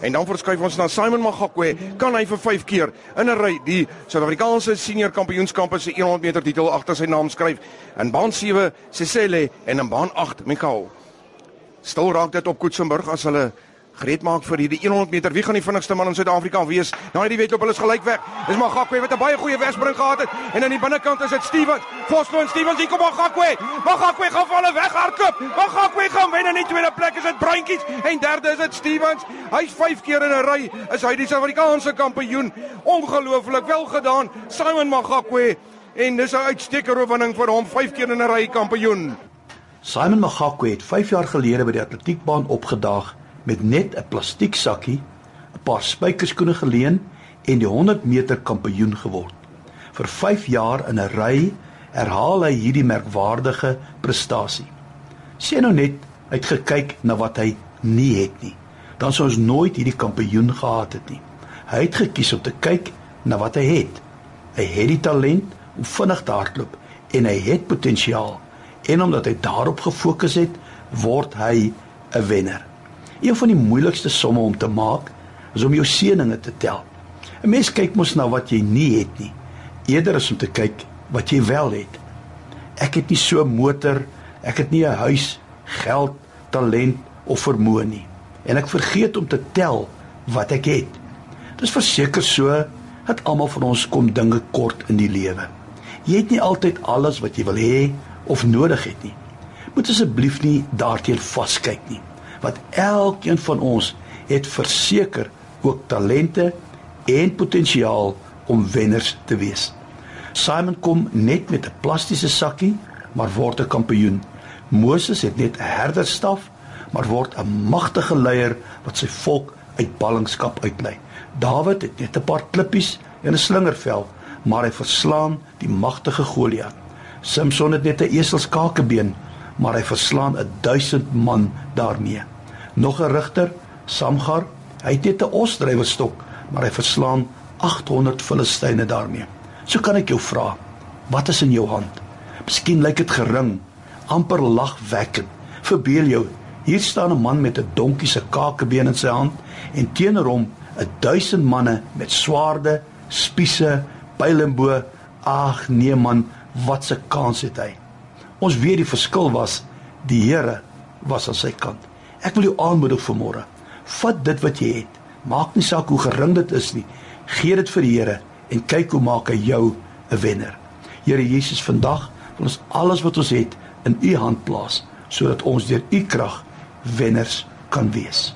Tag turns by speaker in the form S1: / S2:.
S1: En dan verskuif ons na Simon Magakwe. Kan hy vir 5 keer in 'n ry die Suid-Afrikaanse senior kampioenskappe se 100 meter titel agter sy naam skryf? In baan 7 Sesele en in baan 8 Mikhail. Stil raak dit op Koetsenburg as hulle gereed maak vir hierdie 100 meter. Wie gaan die vinnigste man in Suid-Afrika wees? Nou hierdie wedloop hulle is gelyk weg. Dis Magakwe wat 'n baie goeie wegspring gehad het en aan die binnekant is dit Stevens. Fosco en Stevens hier kom Magakwe. Magakwe gaan van hulle weghardloop. Magakwe gaan wen in die tweede plek is dit Bruintjies en derde is dit Stevens. Hy's 5 keer in 'n ry is hy die Suid-Afrikaanse kampioen. Ongelooflik wel gedaan. Simon Magakwe en dis 'n uitstekende oorwinning vir hom 5 keer in 'n ry kampioen.
S2: Simon Magakwe het 5 jaar gelede by die atletiekbaan opgedaag met net 'n plastiek sakkie, 'n paar spykerskoene geleen en die 100 meter kampioen geword. Vir 5 jaar in 'n ry herhaal hy hierdie merkwaardige prestasie. Sien nou net uit gekyk na wat hy nie het nie. Dan sou ons nooit hierdie kampioen gehad het nie. Hy het gekies om te kyk na wat hy het. Hy het die talent om vinnig te hardloop en hy het potensiaal. En omdat hy daarop gefokus het, word hy 'n wenner. Een van die moeilikste somme om te maak is om jou seëninge te tel. 'n Mens kyk mos na wat jy nie het nie, eerder as om te kyk wat jy wel het. Ek het nie so 'n motor, ek het nie 'n huis, geld, talent of vermoë nie. En ek vergeet om te tel wat ek het. Dis verseker so dat almal van ons kom dinge kort in die lewe. Jy het nie altyd alles wat jy wil hê of nodig het nie. Moet asseblief nie daarteenoor vaskyk nie wat elkeen van ons het verseker ook talente en potensiaal om wenners te wees. Simon kom net met 'n plastiese sakkie, maar word 'n kampioen. Moses het net 'n herderstaf, maar word 'n magtige leier wat sy volk uit ballingskap uitlei. Dawid het net 'n paar klippies en 'n slingervel, maar hy verslaan die magtige Goliat. Samson het net 'n eselskakebeen, maar hy verslaan 'n 1000 man daarmee. Nog 'n rigter, Samgar, hy het net 'n osdrywerstok, maar hy verslaan 800 Filistyne daarmee. So kan ek jou vra, wat is in jou hand? Miskien lyk dit gering, amper lagwekkend. Verbeel jou, hier staan 'n man met 'n donkie se kakebeen in sy hand en teenoor hom 'n duisend manne met swaarde, spiese, pyle en bo. Ag nee man, wat 'n kans het hy. Ons weet die verskil was die Here was aan sy kant. Ek wil jou aanmoedig vanmôre. Vat dit wat jy het. Maak nie saak hoe gering dit is nie. Gee dit vir die Here en kyk hoe maak hy jou 'n wenner. Here Jesus, vandag wil ons alles wat ons het in u hand plaas sodat ons deur u krag wenners kan wees.